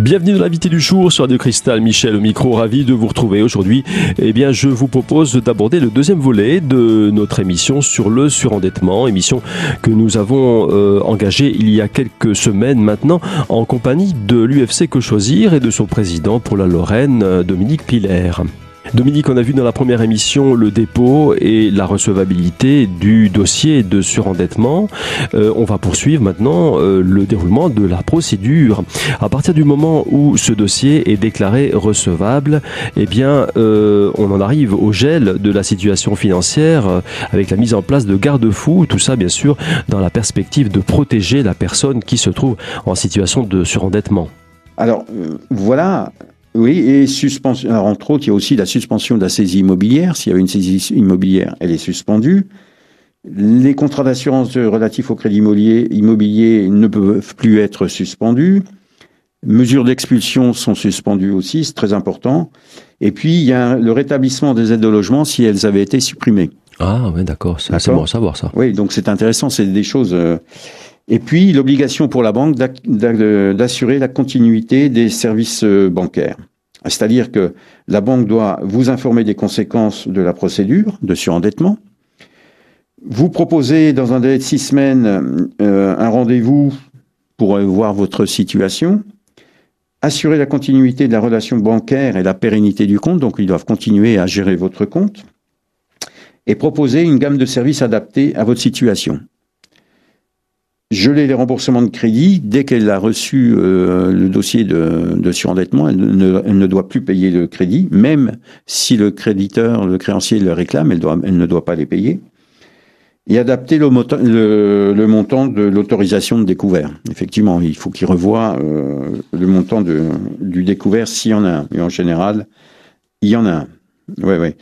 Bienvenue dans l'invité du jour sur Radio Cristal. Michel au micro, ravi de vous retrouver aujourd'hui. Eh bien, je vous propose d'aborder le deuxième volet de notre émission sur le surendettement, émission que nous avons euh, engagée il y a quelques semaines maintenant en compagnie de l'UFC Que Choisir et de son président pour la Lorraine, euh, Dominique Piller. Dominique, on a vu dans la première émission le dépôt et la recevabilité du dossier de surendettement. Euh, on va poursuivre maintenant euh, le déroulement de la procédure. À partir du moment où ce dossier est déclaré recevable, eh bien, euh, on en arrive au gel de la situation financière avec la mise en place de garde-fous. Tout ça, bien sûr, dans la perspective de protéger la personne qui se trouve en situation de surendettement. Alors voilà, oui, et suspension. Alors, entre autres, il y a aussi la suspension de la saisie immobilière. S'il y avait une saisie immobilière, elle est suspendue. Les contrats d'assurance relatifs au crédit immobilier, immobilier ne peuvent plus être suspendus. Mesures d'expulsion sont suspendues aussi, c'est très important. Et puis, il y a le rétablissement des aides de logement si elles avaient été supprimées. Ah, oui, d'accord. C'est bon à savoir ça. Oui, donc c'est intéressant. C'est des choses. Euh, et puis l'obligation pour la banque d'assurer la continuité des services euh, bancaires. C'est-à-dire que la banque doit vous informer des conséquences de la procédure de surendettement, vous proposer dans un délai de six semaines euh, un rendez-vous pour voir votre situation, assurer la continuité de la relation bancaire et la pérennité du compte, donc ils doivent continuer à gérer votre compte, et proposer une gamme de services adaptés à votre situation geler les remboursements de crédit dès qu'elle a reçu euh, le dossier de, de surendettement. Elle ne, doit plus payer le crédit, même si le créditeur, le créancier le réclame, elle, ne doit pas les payer. Et adapter le, montant de l'autorisation de découvert. Effectivement, il faut qu'il revoie euh, le montant du découvert s'il y en a un. Et en général, il y en a un. Ouais, ouais.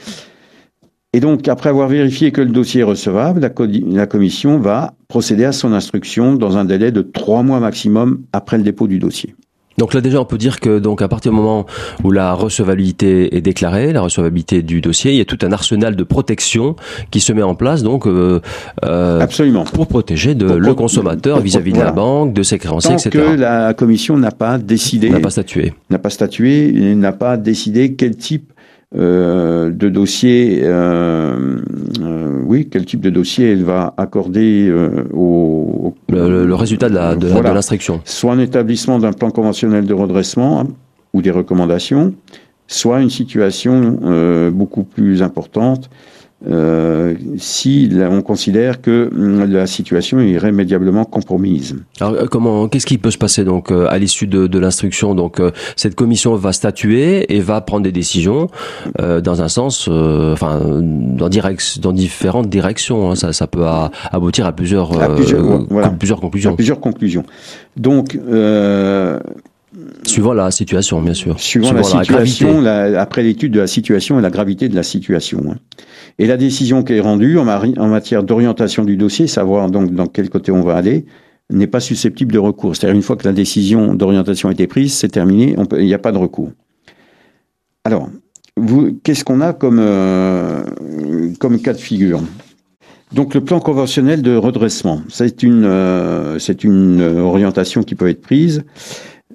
Et donc, après avoir vérifié que le dossier est recevable, la, commission va procéder à son instruction dans un délai de trois mois maximum après le dépôt du dossier. Donc là déjà on peut dire que donc à partir du moment où la recevabilité est déclarée, la recevabilité du dossier, il y a tout un arsenal de protection qui se met en place donc euh, euh absolument. pour protéger de, le consommateur vis-à-vis de la banque, de ses créanciers, Tant que la commission n'a pas décidé, n'a pas statué, n'a pas statué, n'a pas décidé quel type euh, de dossier, euh, euh, oui, quel type de dossier elle va accorder au, le, résultat de l'instruction. soit un établissement d'un plan conventionnel de redressement hein, ou des recommandations, soit une situation beaucoup plus importante euh, si on considère que hum, la situation est irrémédiablement compromise. Alors euh, comment, qu'est-ce qui peut se passer donc euh, à l'issue de, de l'instruction? Donc euh, cette commission va statuer et va prendre des décisions euh, dans un sens, enfin dans, direct, dans différentes directions. Hein. Ça, ça, peut aboutir à plusieurs, à plusieurs, voilà. plusieurs conclusions. À plusieurs conclusions. Donc Suivant la situation, bien sûr. Suivant, la, situation, après l'étude de la situation et la gravité de la situation. Hein. Et la décision qui est rendue en, en matière d'orientation du dossier, savoir donc dans quel côté on va aller, n'est pas susceptible de recours. C'est-à-dire une fois que la décision d'orientation a été prise, c'est terminé, il n'y a pas de recours. Alors, qu'est-ce qu'on a comme, euh, comme cas de figure? Donc le plan conventionnel de redressement, c'est une, euh, c'est une orientation qui peut être prise.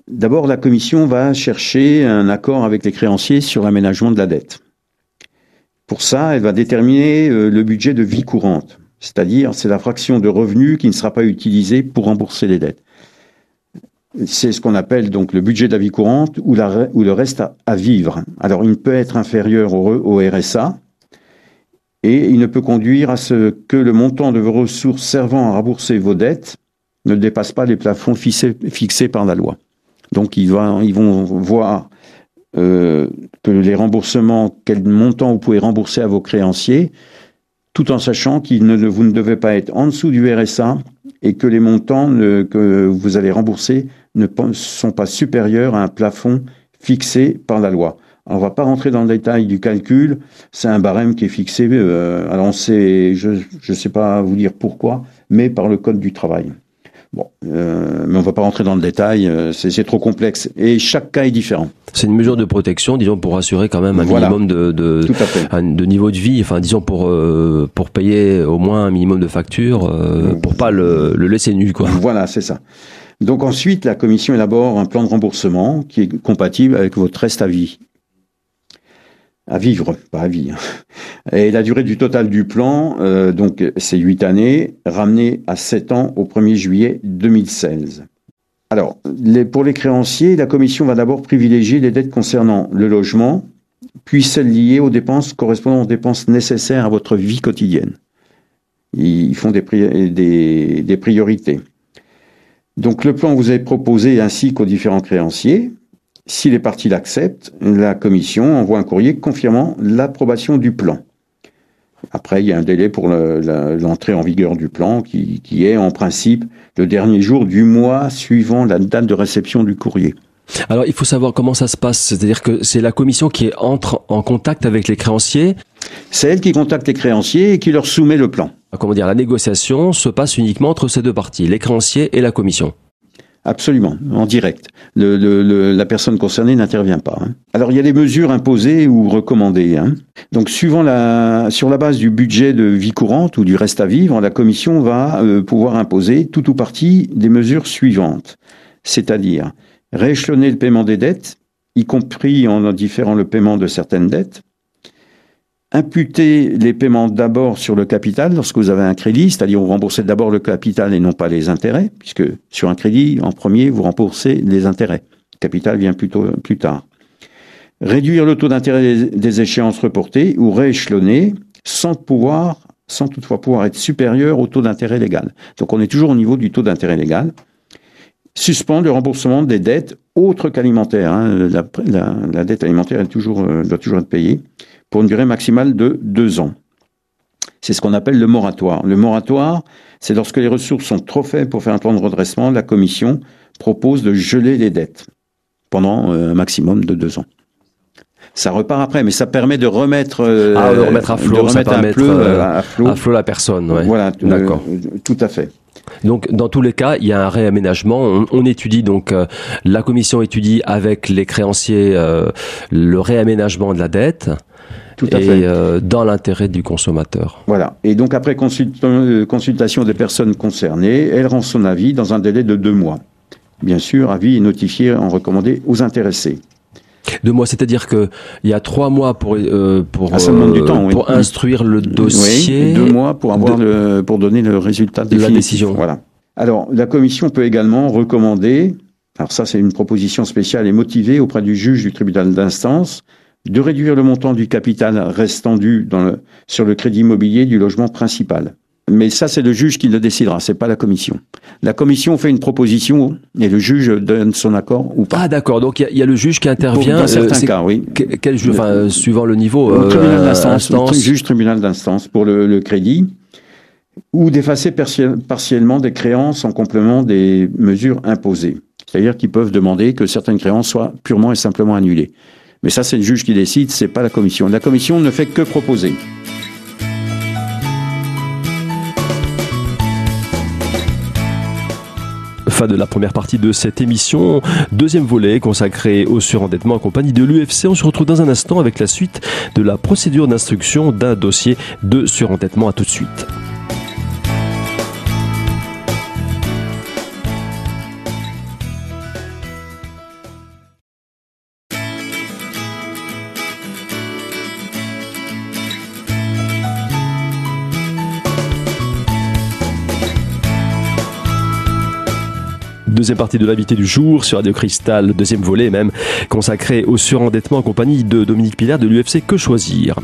D'abord, la Commission va chercher un accord avec les créanciers sur l'aménagement de la dette. Pour ça, elle va déterminer euh, le budget de vie courante, c'est-à-dire c'est la fraction de revenus qui ne sera pas utilisée pour rembourser les dettes. C'est ce qu'on appelle donc le budget de la vie courante ou, le reste à, vivre. Alors il ne peut être inférieur au, RSA et il ne peut conduire à ce que le montant de vos ressources servant à rembourser vos dettes ne dépasse pas les plafonds fixés par la loi. Donc ils, vont voir euh, que les remboursements, quel montant vous pouvez rembourser à vos créanciers, tout en sachant que vous ne devez pas être en dessous du RSA et que les montants que vous allez rembourser ne sont pas supérieurs à un plafond fixé par la loi. on ne va pas rentrer dans le détail du calcul, c'est un barème qui est fixé, euh, alors on sait, je ne sais pas vous dire pourquoi, mais par le Code du travail. Bon, euh, mais on va pas rentrer dans le détail, euh, c'est trop complexe et chaque cas est différent. C'est une mesure de protection, disons, pour assurer quand même un minimum de de, de niveau de vie, enfin disons pour euh, pour payer au moins un minimum de factures, pour pas le, le laisser nu quoi. Voilà, c'est ça. Donc ensuite, la commission élabore un plan de remboursement qui est compatible avec votre reste à vie. À vivre, pas à vie. Hein. Et la durée du total du plan, euh, donc c'est 8 années, ramenée à 7 ans au 1er juillet 2016. Alors, pour les créanciers, la commission va d'abord privilégier les dettes concernant le logement, puis celles liées aux dépenses correspondant aux dépenses nécessaires à votre vie quotidienne. Ils font des, des priorités. Donc le plan vous est proposé ainsi qu'aux différents créanciers. Si les parties l'acceptent, la commission envoie un courrier confirmant l'approbation du plan. Après, il y a un délai pour l'entrée en vigueur du plan qui, est en principe le dernier jour du mois suivant la date de réception du courrier. Alors, il faut savoir comment ça se passe. C'est-à-dire que c'est la commission qui entre en contact avec les créanciers. C'est elle qui contacte les créanciers et qui leur soumet le plan. Comment dire, la négociation se passe uniquement entre ces deux parties, les créanciers et la commission. Absolument, en direct. la personne concernée n'intervient pas. Hein. Alors il y a des mesures imposées ou recommandées. Hein. Donc suivant la, sur la base du budget de vie courante ou du reste à vivre, la commission va euh, pouvoir imposer tout ou partie des mesures suivantes, c'est-à-dire rééchelonner le paiement des dettes, y compris en différant le paiement de certaines dettes, imputer les paiements d'abord sur le capital lorsque vous avez un crédit, c'est-à-dire vous remboursez d'abord le capital et non pas les intérêts, puisque sur un crédit, en premier, vous remboursez les intérêts. Le capital vient plutôt plus tard. Réduire le taux d'intérêt des échéances reportées ou rééchelonner sans pouvoir, sans toutefois pouvoir être supérieur au taux d'intérêt légal. Donc on est toujours au niveau du taux d'intérêt légal. Suspendre le remboursement des dettes autres qu'alimentaires. Hein. La, dette alimentaire euh, doit toujours être payée pour une durée maximale de deux ans. C'est ce qu'on appelle le moratoire. Le moratoire, c'est lorsque les ressources sont trop faibles pour faire un plan de redressement, la commission propose de geler les dettes pendant euh, un maximum de deux ans. Ça repart après, mais ça permet de remettre, euh, ah, de remettre à flot, ça permet euh, à, flot, à flot la personne. Ouais. Voilà, d'accord, tout à fait. Donc, dans tous les cas, il y a un réaménagement. On, étudie donc, la commission étudie avec les créanciers le réaménagement de la dette. Tout à et fait. Euh, dans l'intérêt du consommateur. Voilà. Et donc après euh, consultation des personnes concernées, elle rend son avis dans un délai de deux mois. Bien sûr, avis est notifié en recommandé aux intéressés. Deux mois, c'est-à-dire que il y a trois mois pour euh, pour, ah, du temps, pour instruire le dossier. Oui, deux mois pour avoir le, pour donner le résultat de la décision. Voilà. Alors la commission peut également recommander. Alors ça, c'est une proposition spéciale et motivée auprès du juge du tribunal d'instance de réduire le montant du capital restant dû sur le crédit immobilier du logement principal. Mais ça, c'est le juge qui le décidera, c'est pas la commission. La commission fait une proposition et le juge donne son accord ou pas. Ah d'accord, donc il y, a le juge qui intervient. dans certains euh, cas, oui. Quel juge, enfin, euh, suivant le niveau. Le tribunal euh, d'instance. Juge tribunal d'instance pour le, crédit ou d'effacer partiellement des créances en complément des mesures imposées. C'est-à-dire qu'ils peuvent demander que certaines créances soient purement et simplement annulées. Mais ça, c'est le juge qui décide, c'est pas la commission. La commission ne fait que proposer. Fin de la première partie de cette émission. Deuxième volet consacré au surendettement en compagnie de l'UFC. On se retrouve dans un instant avec la suite de la procédure d'instruction d'un dossier de surendettement. À tout de suite. Deuxième partie de l'invité du jour sur Radio Cristal, deuxième volet même, consacré au surendettement en compagnie de Dominique Pilaire de l'UFC Que Choisir.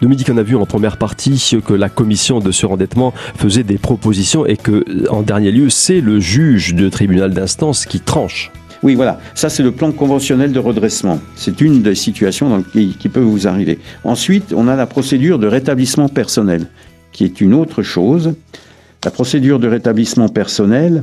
Dominique en a vu en première partie que la commission de surendettement faisait des propositions et que, en dernier lieu, c'est le juge de tribunal d'instance qui tranche. Oui, voilà. Ça, c'est le plan conventionnel de redressement. C'est une des situations qui, qui peut vous arriver. Ensuite, on a la procédure de rétablissement personnel, qui est une autre chose. La procédure de rétablissement personnel,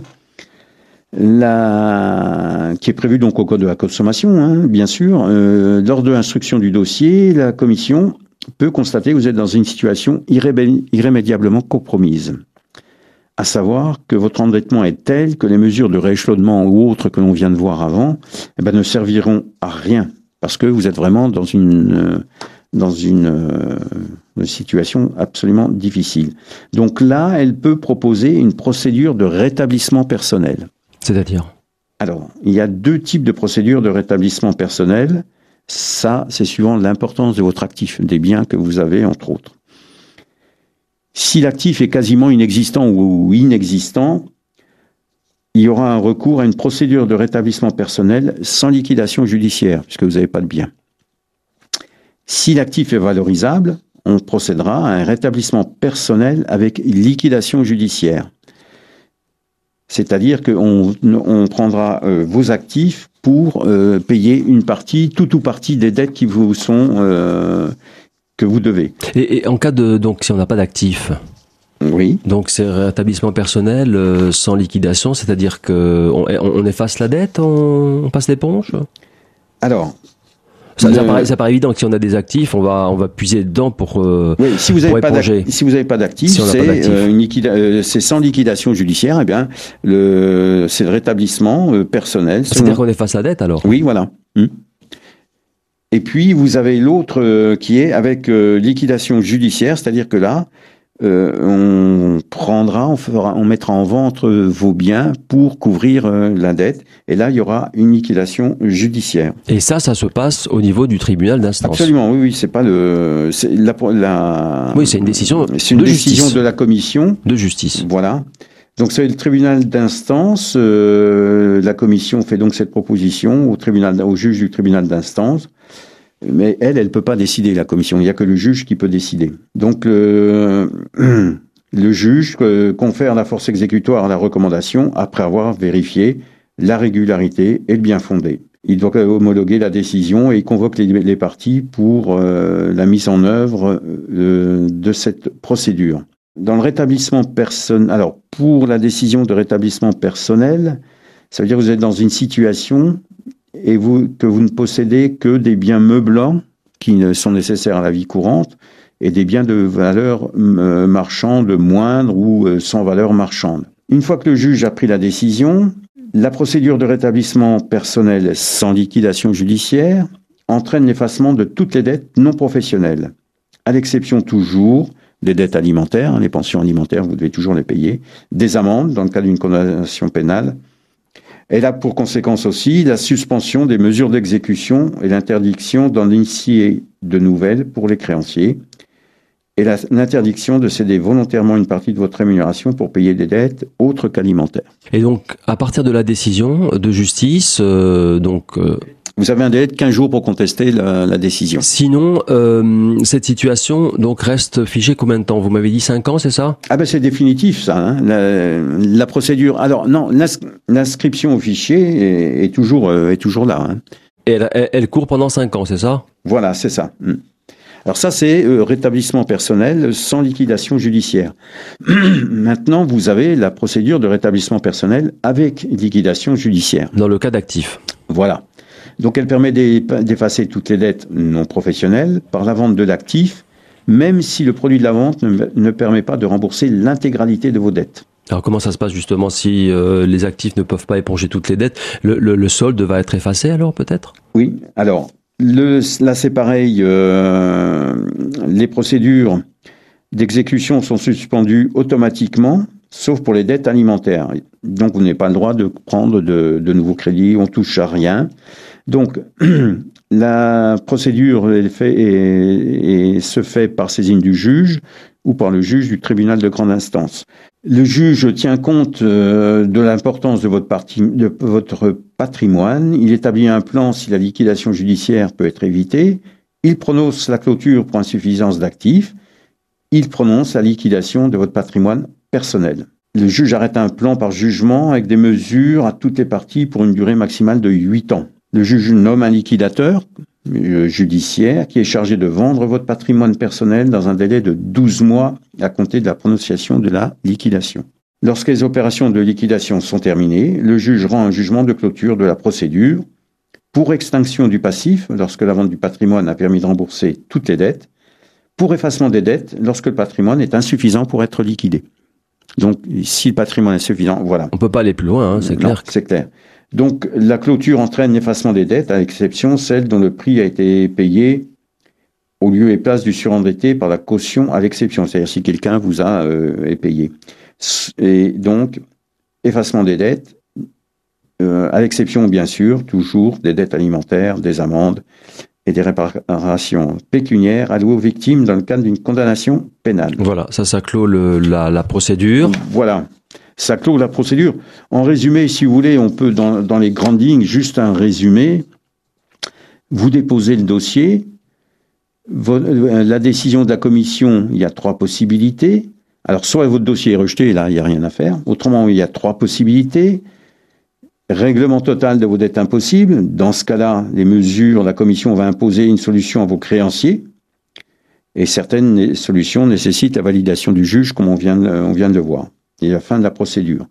la, qui est prévue donc au Code de la consommation, hein, bien sûr. Euh, lors de l'instruction du dossier, la commission peut constater que vous êtes dans une situation irrémédiablement compromise. À savoir que votre endettement est tel que les mesures de rééchelonnement ou autres que l'on vient de voir avant eh ben, ne serviront à rien parce que vous êtes vraiment dans une, euh, dans une, euh, une situation absolument difficile. Donc là, elle peut proposer une procédure de rétablissement personnel. C'est-à-dire Alors, il y a deux types de procédures de rétablissement personnel. Ça, c'est suivant l'importance de votre actif, des biens que vous avez, entre autres. Si l'actif est quasiment inexistant ou inexistant, il y aura un recours à une procédure de rétablissement personnel sans liquidation judiciaire, puisque vous n'avez pas de bien. Si l'actif est valorisable, on procédera à un rétablissement personnel avec liquidation judiciaire. C'est-à-dire qu'on on prendra euh, vos actifs pour euh, payer une partie, tout ou partie des dettes qui vous sont euh, que vous devez. Et, en cas de donc si on n'a pas d'actifs, oui. Donc c'est rétablissement personnel sans liquidation, c'est-à-dire que on, efface la dette, on, passe l'éponge? Alors. Ça, paraît, évident que si on a des actifs, on va on va puiser dedans pour. Euh, oui, si vous n'avez pas si vous pas d'actifs, euh, c'est sans liquidation judiciaire. Eh bien, le c'est le rétablissement personnel. C'est-à-dire qu'on efface la dette alors? Oui, voilà. Hmm. Et puis vous avez l'autre qui est avec liquidation judiciaire, c'est-à-dire que là, euh, on prendra, on, fera, on mettra en vente vos biens pour couvrir euh, la dette. Et là, il y aura une liquidation judiciaire. Et ça, ça se passe au niveau du tribunal d'instance. Absolument, oui, oui. C'est pas le, la, la, oui, c'est une décision. C'est une de décision de la commission de justice. Voilà. Donc c'est le tribunal d'instance. Euh, la commission fait donc cette proposition au tribunal, au juge du tribunal d'instance. Mais elle, elle ne peut pas décider, la commission. Il n'y a que le juge qui peut décider. Donc, le, juge confère la force exécutoire à la recommandation après avoir vérifié la régularité et le bien fondé. Il doit homologuer la décision et convoque les, parties pour euh, la mise en œuvre euh, de cette procédure. Dans le rétablissement personnel, alors pour la décision de rétablissement personnel, ça veut dire que vous êtes dans une situation et vous, que vous ne possédez que des biens meublants qui sont nécessaires à la vie courante et des biens de valeur euh, marchande moindre ou euh, sans valeur marchande. Une fois que le juge a pris la décision, la procédure de rétablissement personnel sans liquidation judiciaire entraîne l'effacement de toutes les dettes non professionnelles, à l'exception toujours des dettes alimentaires, hein, les pensions alimentaires, vous devez toujours les payer, des amendes dans le cas d'une condamnation pénale, elle a pour conséquence aussi la suspension des mesures d'exécution et l'interdiction d'en initier de nouvelles pour les créanciers et l'interdiction de céder volontairement une partie de votre rémunération pour payer des dettes autres qu'alimentaires. Et donc, à partir de la décision de justice, euh, donc euh, vous avez un délai de 15 jours pour contester la, la décision. Sinon, euh, cette situation donc reste figée combien de temps? Vous m'avez dit 5 ans, c'est ça? Ah ben c'est définitif ça. Hein. La, la, procédure. Alors non, l'inscription au fichier est, est toujours euh, est toujours là. Hein. Et elle, elle, court pendant 5 ans, c'est ça? Voilà, c'est ça. Hmm. Alors ça, c'est euh, rétablissement personnel sans liquidation judiciaire. Maintenant, vous avez la procédure de rétablissement personnel avec liquidation judiciaire. Dans le cas d'actif. Voilà. Donc elle permet d'effacer toutes les dettes non professionnelles par la vente de l'actif, même si le produit de la vente ne, permet pas de rembourser l'intégralité de vos dettes. Alors comment ça se passe justement si euh, les actifs ne peuvent pas éponger toutes les dettes? Le, solde va être effacé alors peut-être? Oui, alors là c'est pareil, euh, les procédures d'exécution sont suspendues automatiquement, sauf pour les dettes alimentaires. Donc vous n'avez pas le droit de prendre de, de nouveaux crédits, on touche à rien. Donc, la procédure fait, et, se fait par saisine du juge ou par le juge du tribunal de grande instance. Le juge tient compte euh, de l'importance de votre, de votre patrimoine. Il établit un plan si la liquidation judiciaire peut être évitée. Il prononce la clôture pour insuffisance d'actifs. Il prononce la liquidation de votre patrimoine personnel. Le juge arrête un plan par jugement avec des mesures à toutes les parties pour une durée maximale de 8 ans. Le juge nomme un liquidateur judiciaire qui est chargé de vendre votre patrimoine personnel dans un délai de 12 mois à compter de la prononciation de la liquidation. Lorsque les opérations de liquidation sont terminées, le juge rend un jugement de clôture de la procédure pour extinction du passif lorsque la vente du patrimoine a permis de rembourser toutes les dettes, pour effacement des dettes lorsque le patrimoine est insuffisant pour être liquidé. Donc, si le patrimoine est suffisant, voilà. On peut pas aller plus loin, hein, c'est clair. C'est clair. Donc la clôture entraîne l'effacement des dettes, à exception celle dont le prix a été payé au lieu et place du surendetté par la caution à l'exception, c'est-à-dire si quelqu'un vous a euh, payé. Et donc, effacement des dettes, euh, à l'exception bien sûr toujours des dettes alimentaires, des amendes et des réparations pécuniaires allouées aux victimes dans le cadre d'une condamnation pénale. Voilà, ça, ça clôt le, la, la, procédure. Voilà, ça clôt la procédure. En résumé, si vous voulez, on peut dans, dans les grandes lignes, juste un résumé. Vous déposez le dossier, euh, la décision de la commission, il y a trois possibilités. Alors, soit votre dossier est rejeté, là, il n'y a rien à faire. Autrement, il y a trois possibilités. Règlement total de vos dettes impossibles. Dans ce cas-là, les mesures, la commission va imposer une solution à vos créanciers. Et certaines solutions nécessitent la validation du juge, comme on vient, de, on vient de le voir. Et la fin de la procédure.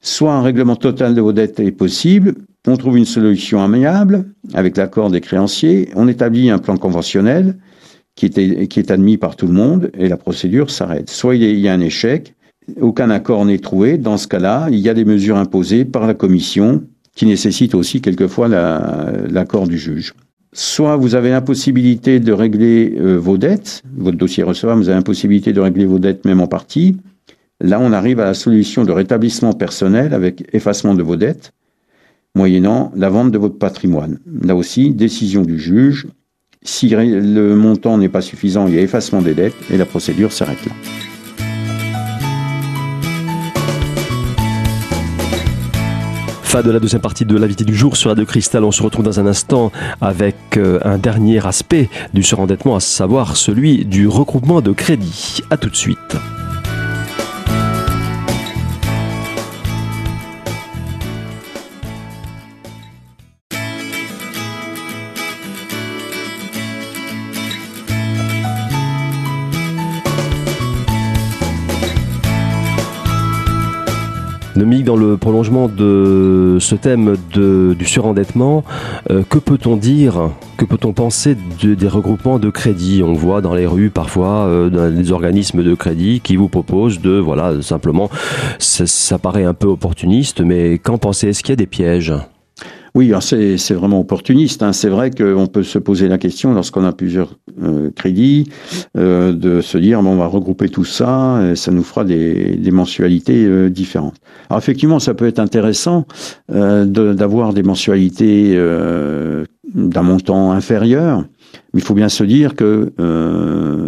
Soit un règlement total de vos dettes est possible, on trouve une solution amiable avec l'accord des créanciers, on établit un plan conventionnel qui est, qui est admis par tout le monde et la procédure s'arrête. Soit il y a un échec, aucun accord n'est trouvé. Dans ce cas-là, il y a des mesures imposées par la commission qui nécessitent aussi quelquefois l'accord du juge. Soit vous avez l'impossibilité de régler euh, vos dettes, votre dossier recevable, vous avez l'impossibilité de régler vos dettes même en partie. Là, on arrive à la solution de rétablissement personnel avec effacement de vos dettes, moyennant la vente de votre patrimoine. Là aussi, décision du juge. Si le montant n'est pas suffisant, il y a effacement des dettes et la procédure s'arrête là. Fin de la deuxième partie de l'invité du jour sur de Cristal. On se retrouve dans un instant avec euh, un dernier aspect du surendettement, à savoir celui du regroupement de crédit. A tout de suite. Mick, dans le prolongement de ce thème de, du surendettement, euh, que peut-on dire, que peut-on penser de, des regroupements de crédit? On voit dans les rues parfois euh, des organismes de crédit qui vous proposent de, voilà, simplement, ça, ça paraît un peu opportuniste, mais qu'en pensez? Est-ce qu'il y a des pièges? Oui, c'est vraiment opportuniste. Hein. C'est vrai qu'on peut se poser la question lorsqu'on a plusieurs euh, crédits euh, de se dire bon, on va regrouper tout ça, ça nous fera des, mensualités euh, différentes. Alors effectivement, ça peut être intéressant d'avoir des mensualités d'un montant inférieur, mais il faut bien se dire que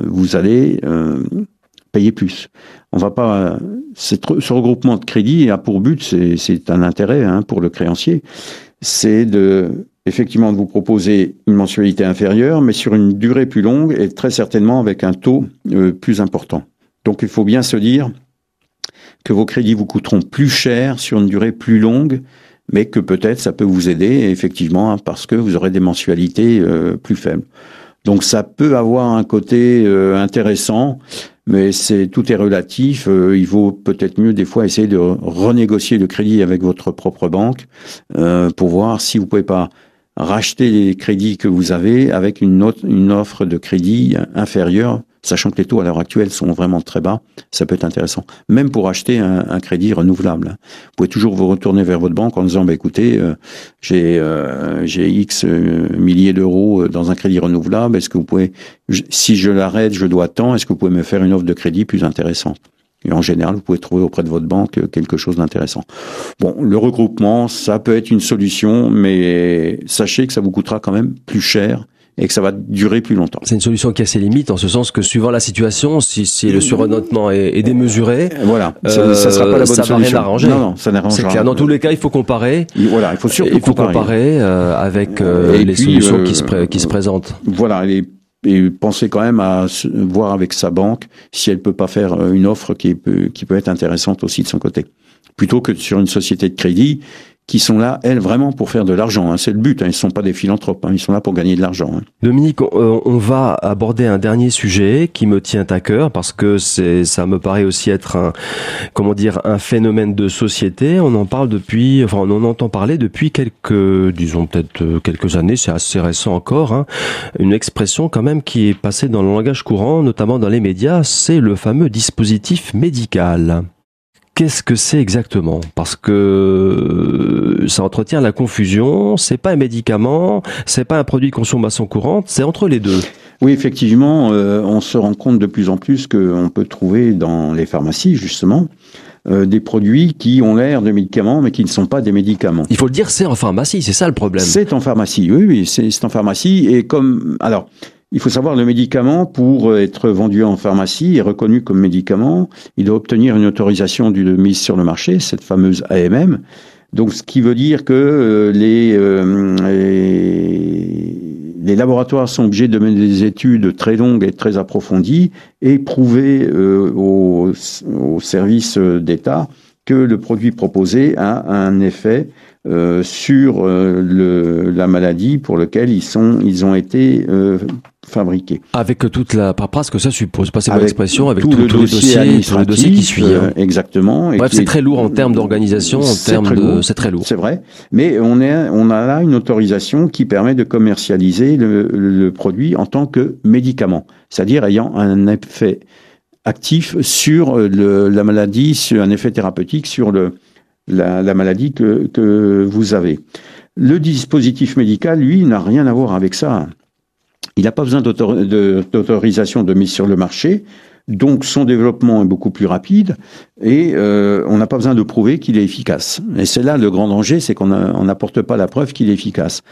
vous allez payer plus. On va pas. Ce regroupement de crédits a pour but, c'est un intérêt hein, pour le créancier, c'est de effectivement de vous proposer une mensualité inférieure, mais sur une durée plus longue et très certainement avec un taux euh, plus important. Donc il faut bien se dire que vos crédits vous coûteront plus cher sur une durée plus longue, mais que peut-être ça peut vous aider effectivement parce que vous aurez des mensualités euh, plus faibles. Donc ça peut avoir un côté euh, intéressant, mais c'est tout est relatif. Euh, il vaut peut-être mieux des fois essayer de renégocier le crédit avec votre propre banque euh, pour voir si vous pouvez pas racheter les crédits que vous avez avec une, une offre de crédit inférieure sachant que les taux à l'heure actuelle sont vraiment très bas, ça peut être intéressant. Même pour acheter un, un, crédit renouvelable. Vous pouvez toujours vous retourner vers votre banque en disant, bah, écoutez, euh, j'ai euh, X euh, milliers d'euros dans un crédit renouvelable, est-ce que vous pouvez, si je l'arrête, je dois tant, est-ce que vous pouvez me faire une offre de crédit plus intéressante et en général, vous pouvez trouver auprès de votre banque quelque chose d'intéressant. Bon, le regroupement, ça peut être une solution, mais sachez que ça vous coûtera quand même plus cher et que ça va durer plus longtemps. C'est une solution qui a ses limites en ce sens que suivant la situation, si, si le surendettement est, est, démesuré, voilà, ça, ça sera pas la bonne ça solution. Va arranger. Non, non, ça n'arrangera. C'est clair. Dans tous les cas, il faut comparer. Voilà, il faut surtout il faut comparer, comparer euh, avec euh, les puis, solutions euh, qui, se qui se présentent. Voilà. Et, et pensez quand même à voir avec sa banque si elle peut pas faire une offre qui peut, qui peut être intéressante aussi de son côté. Plutôt que sur une société de crédit qui sont là, elles, vraiment pour faire de l'argent. Hein. C'est le but. Hein. Ils ne sont pas des philanthropes. Hein. Ils sont là pour gagner de l'argent. Hein. Dominique, on, on, va aborder un dernier sujet qui me tient à cœur parce que c'est, ça me paraît aussi être un, comment dire, un phénomène de société. On en parle depuis, enfin, on en entend parler depuis quelques, disons peut-être euh, quelques années. C'est assez récent encore. Hein. Une expression quand même qui est passée dans le langage courant, notamment dans les médias. C'est le fameux dispositif médical. Qu'est-ce que c'est exactement? Parce que euh, ça entretient la confusion. C'est pas un médicament, c'est pas un produit de consommation courante, c'est entre les deux. Oui, effectivement, euh, on se rend compte de plus en plus qu'on peut trouver dans les pharmacies justement euh, des produits qui ont l'air de médicaments, mais qui ne sont pas des médicaments. Il faut le dire, c'est en pharmacie, c'est ça le problème. C'est en pharmacie, oui, oui, c'est en pharmacie. Et comme, alors, il faut savoir le médicament pour être vendu en pharmacie et reconnu comme médicament, il doit obtenir une autorisation de mise sur le marché, cette fameuse AMM. Donc, ce qui veut dire que euh, les, euh, les, les, laboratoires sont obligés de mener des études très longues et très approfondies et prouver euh, au, au, service d'État que le produit proposé a un effet euh, sur euh, le, la maladie pour lequel ils sont, ils ont été euh, fabriqués. Avec toute la paperasse que ça suppose, passez mon expression, avec tout, le dossier, tout le dossier qui suit. Hein. exactement. Bref, c'est très lourd en termes d'organisation, en termes de, c'est très lourd. C'est vrai, mais on est, on a là une autorisation qui permet de commercialiser le, le produit en tant que médicament, c'est-à-dire ayant un effet actif sur le, la maladie, sur un effet thérapeutique sur le la, la maladie que, que, vous avez. Le dispositif médical, lui, n'a rien à voir avec ça. Il n'a pas besoin d'autorisation de, mise sur le marché, donc son développement est beaucoup plus rapide et euh, on n'a pas besoin de prouver qu'il est efficace. Et c'est là le grand danger, c'est qu'on n'apporte pas la preuve qu'il est efficace.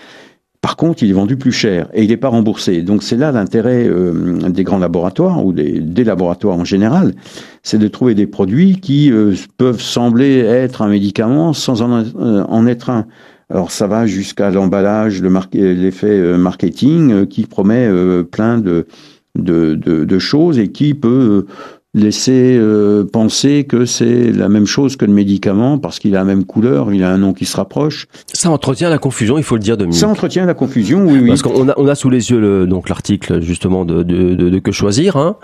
Par contre, il est vendu plus cher et il n'est pas remboursé. Donc c'est là l'intérêt euh, des grands laboratoires ou des, laboratoires en général, c'est de trouver des produits qui euh, peuvent sembler être un médicament sans en, euh, en être un. Alors ça va jusqu'à l'emballage, l'effet marketing qui promet plein de, choses et qui peut laisser euh, penser que c'est la même chose que le médicament parce qu'il a la même couleur, il a un nom qui se rapproche. Ça entretient la confusion, il faut le dire, Dominique. Ça entretient la confusion, oui, oui. Parce qu'on a, on a sous les yeux le, donc l'article justement de, de, de, Que choisir hein,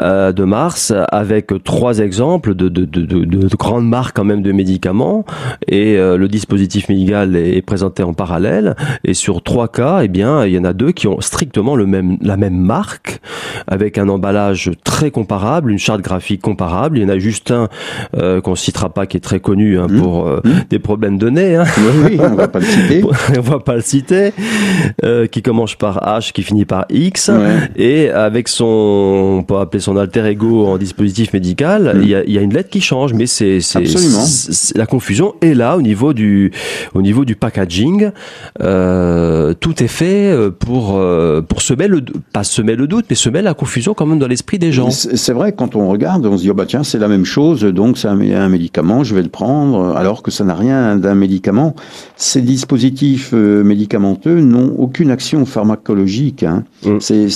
euh, de mars avec trois exemples de, de, de, de, grandes marques quand même de médicaments et euh, le dispositif médical est, présenté en parallèle et sur trois cas, eh bien, il y en a deux qui ont strictement le même la même marque avec un emballage très comparable une charte graphique comparable. Il y en a juste un euh, qu'on citera pas qui est très connu hein, mmh. pour euh, mmh. des problèmes de nez. Hein. Oui, on va pas le citer. on va pas le citer. Euh, qui commence par H, qui finit par X, et avec son, on peut appeler son alter ego en dispositif médical, mmh. il y, a, y, a, une lettre qui change, mais c'est la confusion est là au niveau du au niveau du packaging. Euh, tout est fait euh, pour euh, pour semer le pas semer le doute, mais semer la confusion quand même dans l'esprit des gens. C'est vrai, quand on regarde, on se dit, oh bah tiens, c'est la même chose, donc c'est un, médicament, je vais le prendre, alors que ça n'a rien d'un médicament. Ces dispositifs euh, médicamenteux n'ont aucune action pharmacologique. Hein. Mm. C'est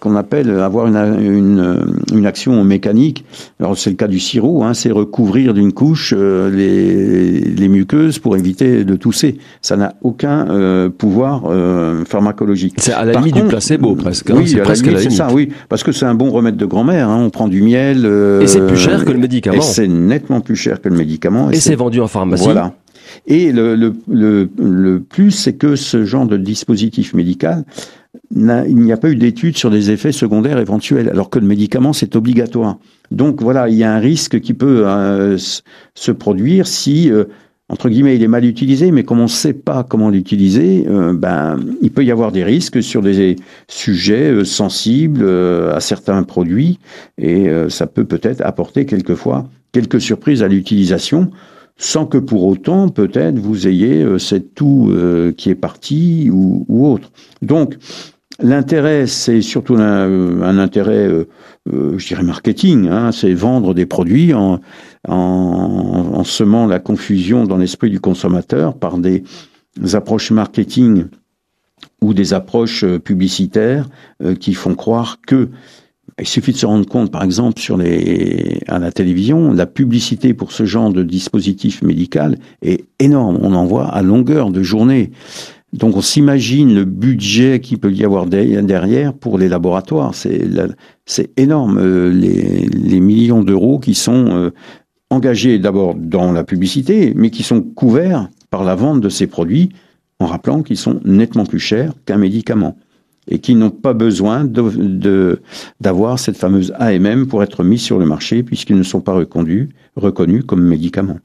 qu'on appelle avoir une, une, une, action mécanique. Alors c'est le cas du sirop, hein, c'est recouvrir d'une couche euh, les, les, muqueuses pour éviter de tousser. Ça n'a aucun euh, pouvoir pharmacologique. C'est à la limite du placebo presque. Hein, oui, c'est presque limite. ça, oui, parce que c'est un bon remède de grand-mère Hein, on prend du miel. Euh, et c'est plus cher que le médicament. Et c'est nettement plus cher que le médicament. Et, c'est vendu en pharmacie. Voilà. Et le, le, le, plus, c'est que ce genre de dispositif médical, il n'y a pas eu d'études sur des effets secondaires éventuels, alors que le médicament, c'est obligatoire. Donc voilà, il y a un risque qui peut euh, se produire si euh, entre guillemets, il est mal utilisé, mais comme on ne sait pas comment l'utiliser, euh, ben, il peut y avoir des risques sur des sujets sensibles à certains produits, et ça peut peut-être apporter quelquefois quelques surprises à l'utilisation, sans que pour autant, peut-être, vous ayez cette toux qui est partie ou, autre. Donc, L'intérêt, c'est surtout un, un intérêt, euh, je dirais, marketing. Hein, c'est vendre des produits en, en, en, semant la confusion dans l'esprit du consommateur par des approches marketing ou des approches euh, publicitaires euh, qui font croire que il suffit de se rendre compte, par exemple, sur à la télévision, la publicité pour ce genre de dispositif médical est énorme. On en voit à longueur de journée. Donc on s'imagine le budget qu'il peut y avoir derrière pour les laboratoires. C'est énorme, euh, les, les millions d'euros qui sont euh, engagés d'abord dans la publicité, mais qui sont couverts par la vente de ces produits, en rappelant qu'ils sont nettement plus chers qu'un médicament et qui n'ont pas besoin d'avoir cette fameuse AMM pour être mis sur le marché puisqu'ils ne sont pas reconnus, reconnus comme médicaments.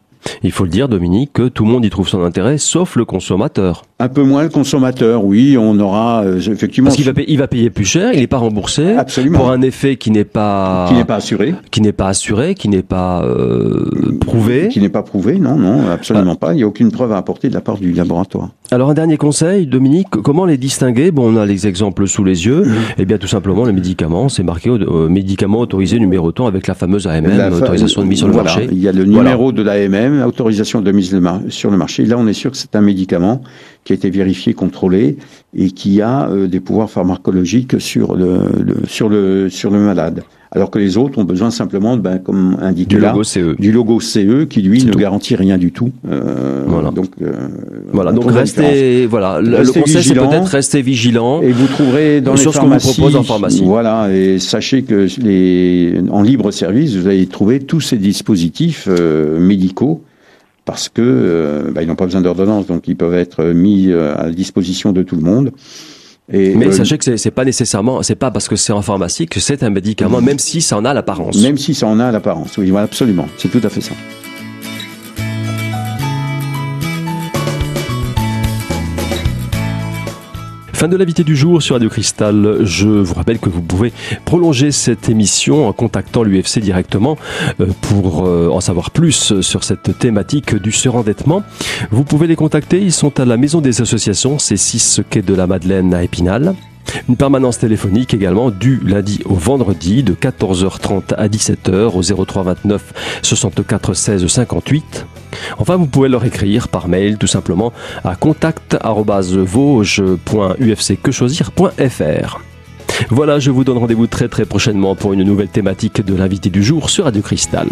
Il faut le dire, Dominique, que tout le monde y trouve son intérêt, sauf le consommateur. Un peu moins le consommateur, oui, on aura euh, effectivement. Parce qu'il va, payer, il va payer plus cher, il n'est pas remboursé. Absolument. Pour un effet qui n'est pas. Qui n'est pas assuré. Qui n'est pas assuré, qui n'est pas euh, prouvé. Qui n'est pas prouvé, non, non, absolument ah. pas. Il n'y a aucune preuve à apporter de la part du laboratoire. Alors un dernier conseil, Dominique, comment les distinguer? Bon, on a les exemples sous les yeux. Mmh. Eh bien, tout simplement, le médicament, c'est marqué euh, médicament autorisé numéro temps avec la fameuse AMM, autorisation de mise sur le marché. Il y a le numéro de l'AMM, autorisation de mise sur le marché. Là, on est sûr que c'est un médicament qui a été vérifié, contrôlé et qui a euh, des pouvoirs pharmacologiques sur le, sur le sur le malade. Alors que les autres ont besoin simplement, ben, comme indiqué du là, logo CE. du logo CE qui lui ne garantit rien du tout. Euh, voilà. Donc, euh, voilà. Donc restez, voilà. le conseil c'est peut-être rester vigilant. Et vous trouverez dans sur les pharmacies, ce qu'on vous propose en pharmacie. Voilà. Et sachez que les, en libre service, vous allez trouver tous ces dispositifs médicaux parce que euh, bah, ils n'ont pas besoin d'ordonnance, donc ils peuvent être mis euh, à disposition de tout le monde. Et mais sachez que c'est pas nécessairement, c'est pas parce que c'est en pharmacie que c'est un médicament, même si ça en a l'apparence. Même si ça en a l'apparence, oui, absolument, c'est tout à fait ça. Fin de l'invité du jour sur Radio Cristal. Je vous rappelle que vous pouvez prolonger cette émission en contactant l'UFC directement euh, pour euh, en savoir plus sur cette thématique du surendettement. Vous pouvez les contacter. Ils sont à la Maison des Associations, c'est 6 quai de la Madeleine à Épinal. Une permanence téléphonique également du lundi au vendredi de 14h30 à 17h au 03 29 64 16 58. Enfin, vous pouvez leur écrire par mail tout simplement à contact@vosges.ufcquechoisir.fr. Voilà, je vous donne rendez-vous très très prochainement pour une nouvelle thématique de l'invité du jour sur Radio Cristal.